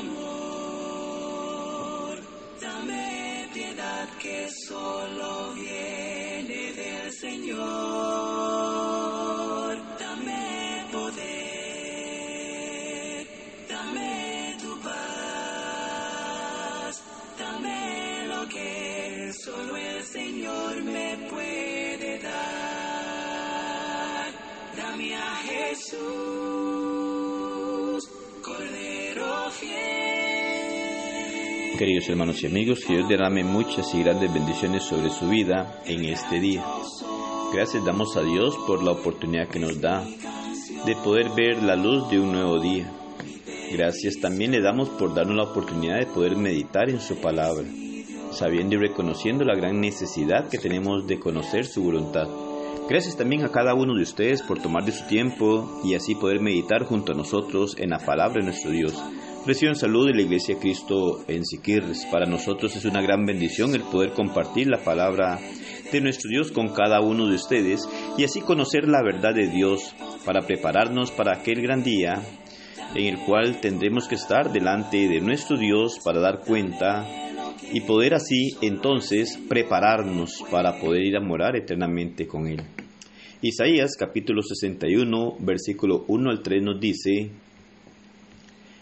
amor, dame piedad que solo viene del Señor, dame poder, dame tu paz, dame lo que solo el Señor me puede dar, dame a Jesús. Queridos hermanos y amigos, que Dios derrame muchas y grandes bendiciones sobre su vida en este día. Gracias damos a Dios por la oportunidad que nos da de poder ver la luz de un nuevo día. Gracias también le damos por darnos la oportunidad de poder meditar en su palabra, sabiendo y reconociendo la gran necesidad que tenemos de conocer su voluntad. Gracias también a cada uno de ustedes por tomar de su tiempo y así poder meditar junto a nosotros en la palabra de nuestro Dios. Reciban salud de la Iglesia Cristo en Siquirres. Para nosotros es una gran bendición el poder compartir la palabra de nuestro Dios con cada uno de ustedes y así conocer la verdad de Dios para prepararnos para aquel gran día en el cual tendremos que estar delante de nuestro Dios para dar cuenta y poder así entonces prepararnos para poder ir a morar eternamente con Él. Isaías capítulo 61 versículo 1 al 3 nos dice,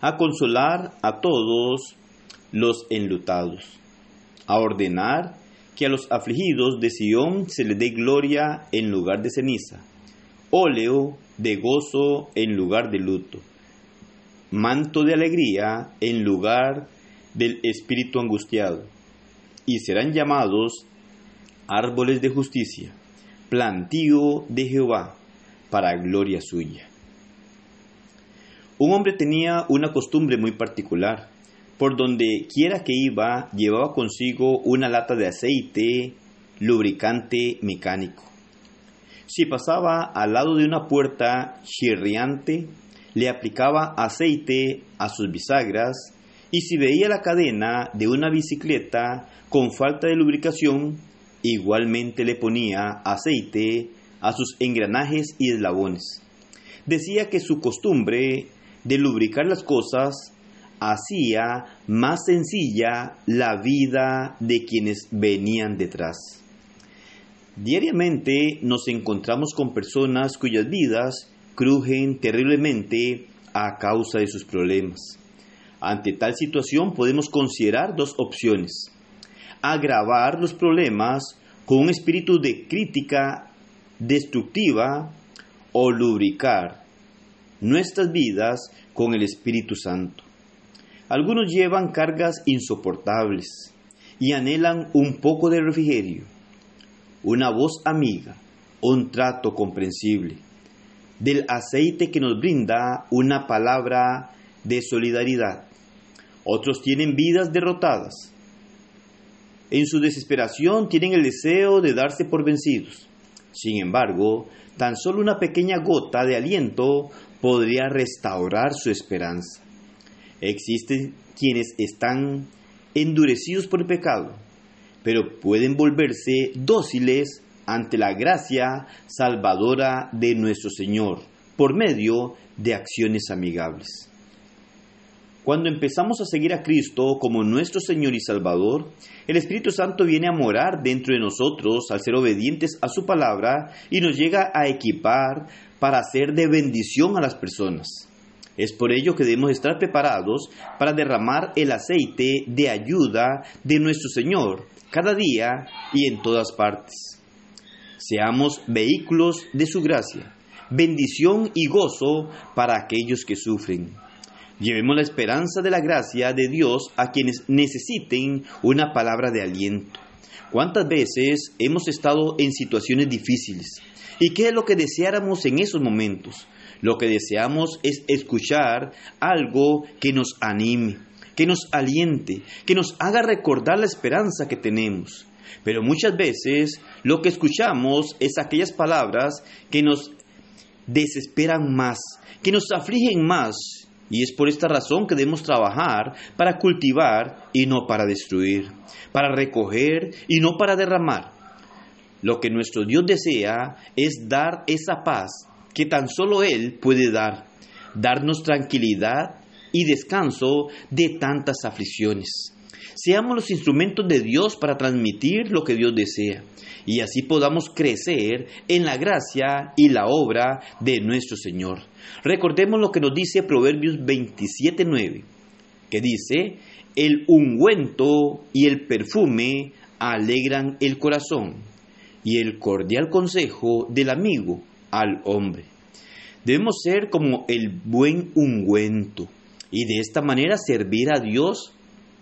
a consolar a todos los enlutados, a ordenar que a los afligidos de Sión se les dé gloria en lugar de ceniza, óleo de gozo en lugar de luto, manto de alegría en lugar del espíritu angustiado, y serán llamados árboles de justicia, plantío de Jehová, para gloria suya. Un hombre tenía una costumbre muy particular. Por donde quiera que iba, llevaba consigo una lata de aceite lubricante mecánico. Si pasaba al lado de una puerta chirriante, le aplicaba aceite a sus bisagras y si veía la cadena de una bicicleta con falta de lubricación, igualmente le ponía aceite a sus engranajes y eslabones. Decía que su costumbre de lubricar las cosas hacía más sencilla la vida de quienes venían detrás. Diariamente nos encontramos con personas cuyas vidas crujen terriblemente a causa de sus problemas. Ante tal situación podemos considerar dos opciones. Agravar los problemas con un espíritu de crítica destructiva o lubricar nuestras vidas con el Espíritu Santo. Algunos llevan cargas insoportables y anhelan un poco de refrigerio, una voz amiga, un trato comprensible, del aceite que nos brinda una palabra de solidaridad. Otros tienen vidas derrotadas. En su desesperación tienen el deseo de darse por vencidos. Sin embargo, tan solo una pequeña gota de aliento podría restaurar su esperanza. Existen quienes están endurecidos por el pecado, pero pueden volverse dóciles ante la gracia salvadora de nuestro Señor por medio de acciones amigables. Cuando empezamos a seguir a Cristo como nuestro Señor y Salvador, el Espíritu Santo viene a morar dentro de nosotros al ser obedientes a su palabra y nos llega a equipar para ser de bendición a las personas. Es por ello que debemos estar preparados para derramar el aceite de ayuda de nuestro Señor cada día y en todas partes. Seamos vehículos de su gracia, bendición y gozo para aquellos que sufren. Llevemos la esperanza de la gracia de Dios a quienes necesiten una palabra de aliento. ¿Cuántas veces hemos estado en situaciones difíciles? ¿Y qué es lo que deseáramos en esos momentos? Lo que deseamos es escuchar algo que nos anime, que nos aliente, que nos haga recordar la esperanza que tenemos. Pero muchas veces lo que escuchamos es aquellas palabras que nos desesperan más, que nos afligen más. Y es por esta razón que debemos trabajar para cultivar y no para destruir, para recoger y no para derramar. Lo que nuestro Dios desea es dar esa paz que tan solo Él puede dar, darnos tranquilidad y descanso de tantas aflicciones. Seamos los instrumentos de Dios para transmitir lo que Dios desea y así podamos crecer en la gracia y la obra de nuestro Señor. Recordemos lo que nos dice Proverbios 27.9, que dice, el ungüento y el perfume alegran el corazón y el cordial consejo del amigo al hombre. Debemos ser como el buen ungüento y de esta manera servir a Dios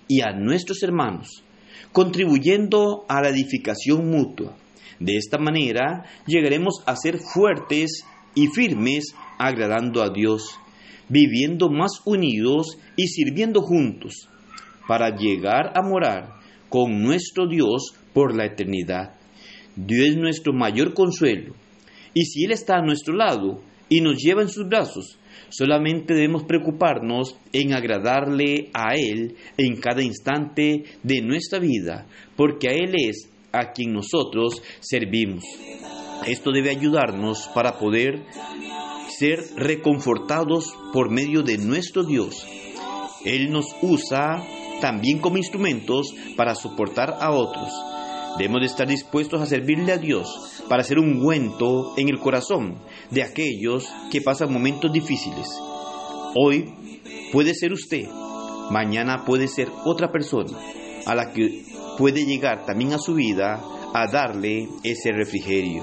y a nuestros hermanos, contribuyendo a la edificación mutua. De esta manera llegaremos a ser fuertes y firmes agradando a Dios, viviendo más unidos y sirviendo juntos, para llegar a morar con nuestro Dios por la eternidad. Dios es nuestro mayor consuelo, y si Él está a nuestro lado y nos lleva en sus brazos, Solamente debemos preocuparnos en agradarle a Él en cada instante de nuestra vida, porque a Él es a quien nosotros servimos. Esto debe ayudarnos para poder ser reconfortados por medio de nuestro Dios. Él nos usa también como instrumentos para soportar a otros. Debemos de estar dispuestos a servirle a Dios para ser un ungüento en el corazón de aquellos que pasan momentos difíciles. Hoy puede ser usted, mañana puede ser otra persona a la que puede llegar también a su vida a darle ese refrigerio.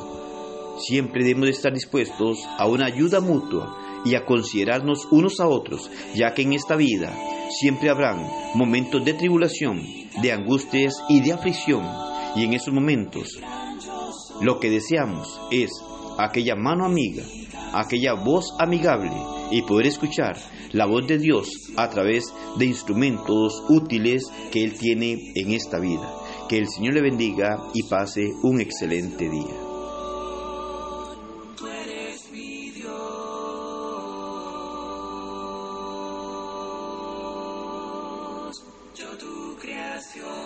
Siempre debemos de estar dispuestos a una ayuda mutua y a considerarnos unos a otros, ya que en esta vida siempre habrán momentos de tribulación, de angustias y de aflicción y en esos momentos lo que deseamos es aquella mano amiga, aquella voz amigable y poder escuchar la voz de Dios a través de instrumentos útiles que Él tiene en esta vida. Que el Señor le bendiga y pase un excelente día. yo tu creación.